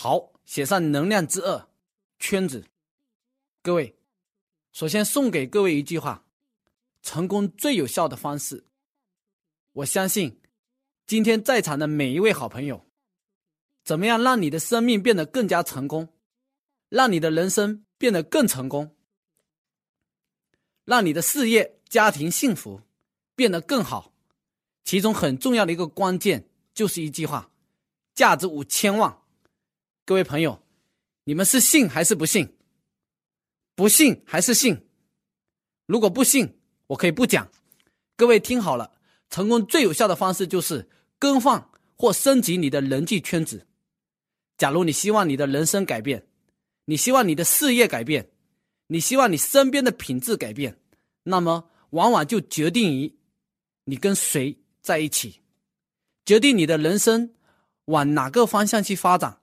好，写上能量之二，圈子。各位，首先送给各位一句话：成功最有效的方式。我相信，今天在场的每一位好朋友，怎么样让你的生命变得更加成功，让你的人生变得更成功，让你的事业、家庭幸福变得更好。其中很重要的一个关键就是一句话，价值五千万。各位朋友，你们是信还是不信？不信还是信？如果不信，我可以不讲。各位听好了，成功最有效的方式就是更换或升级你的人际圈子。假如你希望你的人生改变，你希望你的事业改变，你希望你身边的品质改变，那么往往就决定于你跟谁。在一起，决定你的人生往哪个方向去发展。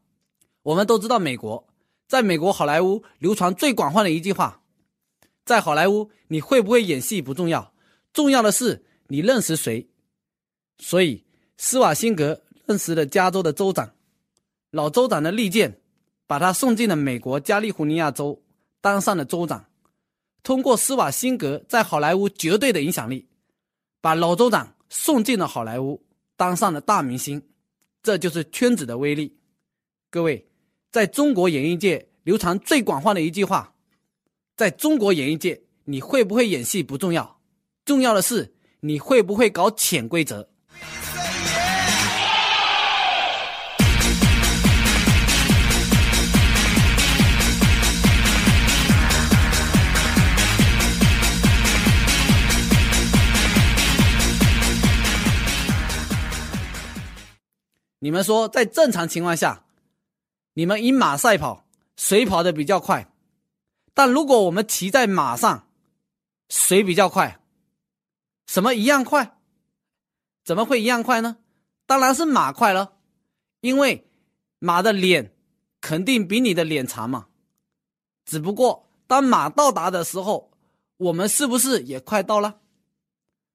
我们都知道，美国在美国好莱坞流传最广泛的一句话：在好莱坞，你会不会演戏不重要，重要的是你认识谁。所以，施瓦辛格认识了加州的州长，老州长的利剑，把他送进了美国加利福尼亚州，当上了州长。通过施瓦辛格在好莱坞绝对的影响力，把老州长。送进了好莱坞，当上了大明星，这就是圈子的威力。各位，在中国演艺界流传最广泛的一句话：在中国演艺界，你会不会演戏不重要，重要的是你会不会搞潜规则。你们说，在正常情况下，你们以马赛跑，谁跑的比较快？但如果我们骑在马上，谁比较快？什么一样快？怎么会一样快呢？当然是马快了，因为马的脸肯定比你的脸长嘛。只不过当马到达的时候，我们是不是也快到了？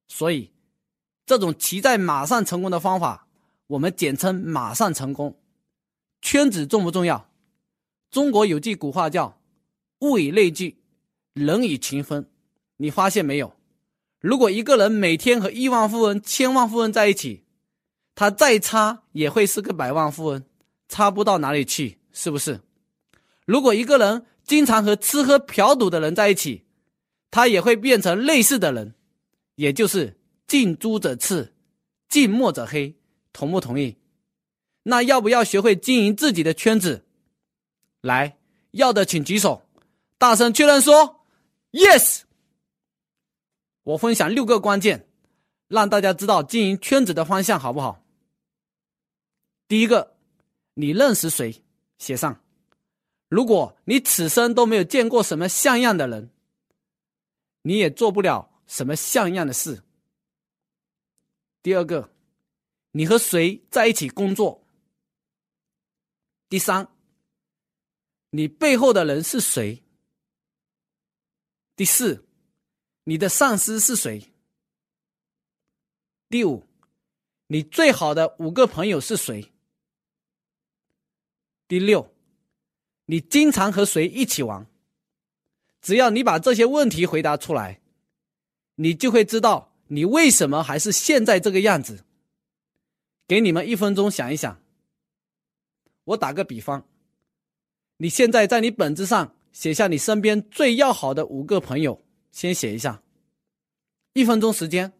所以，这种骑在马上成功的方法。我们简称“马上成功”，圈子重不重要？中国有句古话叫“物以类聚，人以群分”。你发现没有？如果一个人每天和亿万富翁、千万富翁在一起，他再差也会是个百万富翁，差不到哪里去，是不是？如果一个人经常和吃喝嫖赌的人在一起，他也会变成类似的人，也就是近朱者赤，近墨者黑。同不同意？那要不要学会经营自己的圈子？来，要的请举手，大声确认说 “yes”。我分享六个关键，让大家知道经营圈子的方向，好不好？第一个，你认识谁？写上。如果你此生都没有见过什么像样的人，你也做不了什么像样的事。第二个。你和谁在一起工作？第三，你背后的人是谁？第四，你的上司是谁？第五，你最好的五个朋友是谁？第六，你经常和谁一起玩？只要你把这些问题回答出来，你就会知道你为什么还是现在这个样子。给你们一分钟想一想。我打个比方，你现在在你本子上写下你身边最要好的五个朋友，先写一下。一分钟时间，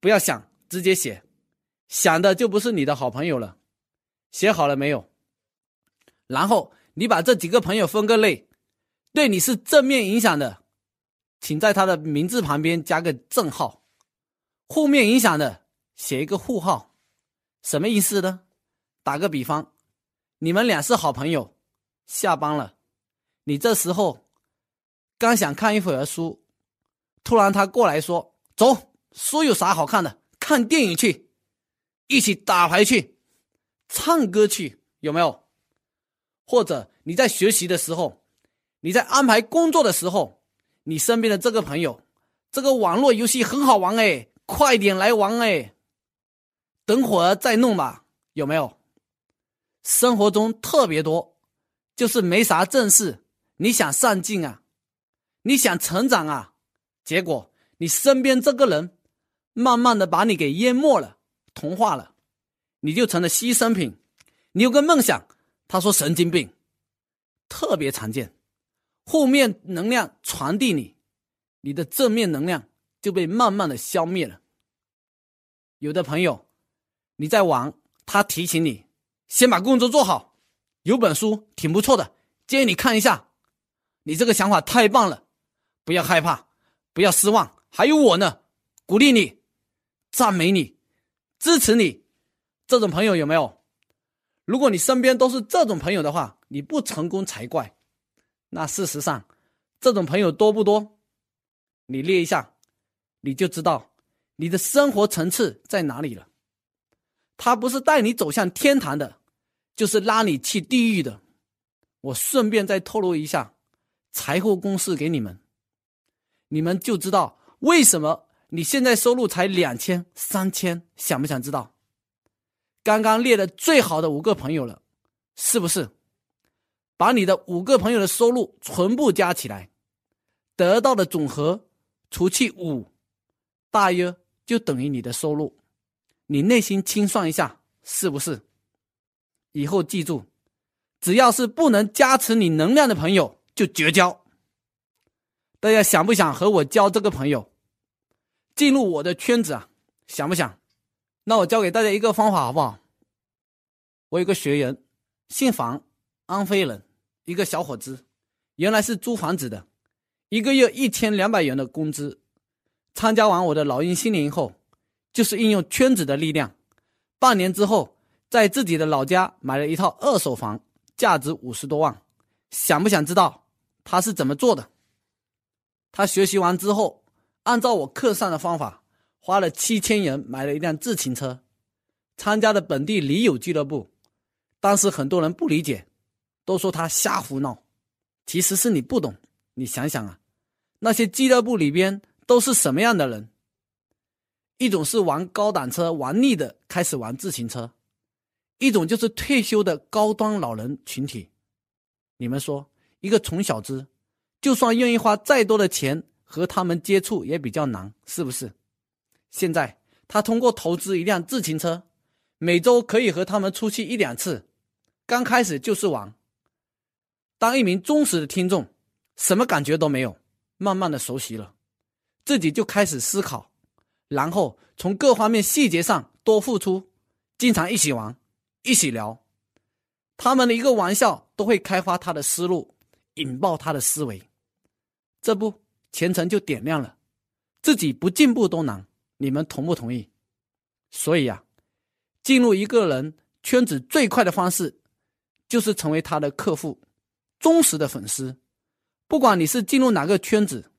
不要想，直接写。想的就不是你的好朋友了。写好了没有？然后你把这几个朋友分个类，对你是正面影响的，请在他的名字旁边加个正号；负面影响的，写一个负号。什么意思呢？打个比方，你们俩是好朋友，下班了，你这时候刚想看一会儿书，突然他过来说：“走，书有啥好看的？看电影去，一起打牌去，唱歌去，有没有？”或者你在学习的时候，你在安排工作的时候，你身边的这个朋友，这个网络游戏很好玩哎，快点来玩哎。等会儿再弄吧，有没有？生活中特别多就是没啥正事，你想上进啊，你想成长啊，结果你身边这个人，慢慢的把你给淹没了，同化了，你就成了牺牲品。你有个梦想，他说神经病，特别常见。负面能量传递你，你的正面能量就被慢慢的消灭了。有的朋友，你在玩，他提醒你先把工作做好，有本书挺不错的，建议你看一下。你这个想法太棒了，不要害怕，不要失望，还有我呢，鼓励你，赞美你，支持你。这种朋友有没有？如果你身边都是这种朋友的话，你不成功才怪。那事实上，这种朋友多不多？你列一下，你就知道你的生活层次在哪里了。他不是带你走向天堂的，就是拉你去地狱的。我顺便再透露一下财富公式给你们，你们就知道为什么你现在收入才两千、三千，想不想知道？刚刚列的最好的五个朋友了，是不是？把你的五个朋友的收入全部加起来，得到的总和除去五，大约就等于你的收入。你内心清算一下，是不是？以后记住，只要是不能加持你能量的朋友，就绝交。大家想不想和我交这个朋友，进入我的圈子啊？想不想？那我教给大家一个方法，好不好？我有个学员，姓房。安徽人，一个小伙子，原来是租房子的，一个月一千两百元的工资。参加完我的老鹰新年后，就是运用圈子的力量，半年之后，在自己的老家买了一套二手房，价值五十多万。想不想知道他是怎么做的？他学习完之后，按照我课上的方法，花了七千元买了一辆自行车，参加了本地驴友俱乐部。当时很多人不理解。都说他瞎胡闹，其实是你不懂。你想想啊，那些俱乐部里边都是什么样的人？一种是玩高档车玩腻的，开始玩自行车；一种就是退休的高端老人群体。你们说，一个穷小子，就算愿意花再多的钱和他们接触，也比较难，是不是？现在他通过投资一辆自行车，每周可以和他们出去一两次。刚开始就是玩。当一名忠实的听众，什么感觉都没有，慢慢的熟悉了，自己就开始思考，然后从各方面细节上多付出，经常一起玩，一起聊，他们的一个玩笑都会开发他的思路，引爆他的思维，这不前程就点亮了，自己不进步都难，你们同不同意？所以呀，进入一个人圈子最快的方式，就是成为他的客户。忠实的粉丝，不管你是进入哪个圈子，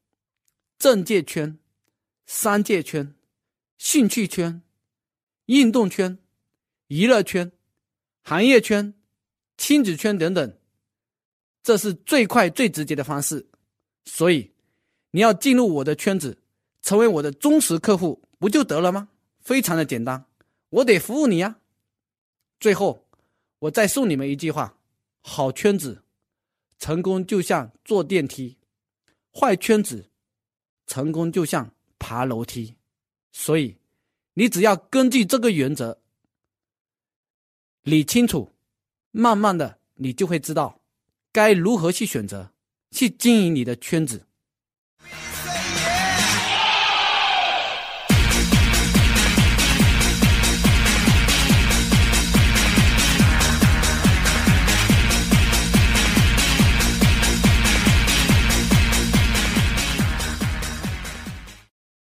政界圈、商界圈、兴趣圈、运动圈、娱乐圈、行业圈、亲子圈等等，这是最快最直接的方式。所以，你要进入我的圈子，成为我的忠实客户，不就得了吗？非常的简单，我得服务你呀。最后，我再送你们一句话：好圈子。成功就像坐电梯，坏圈子，成功就像爬楼梯。所以，你只要根据这个原则理清楚，慢慢的，你就会知道该如何去选择，去经营你的圈子。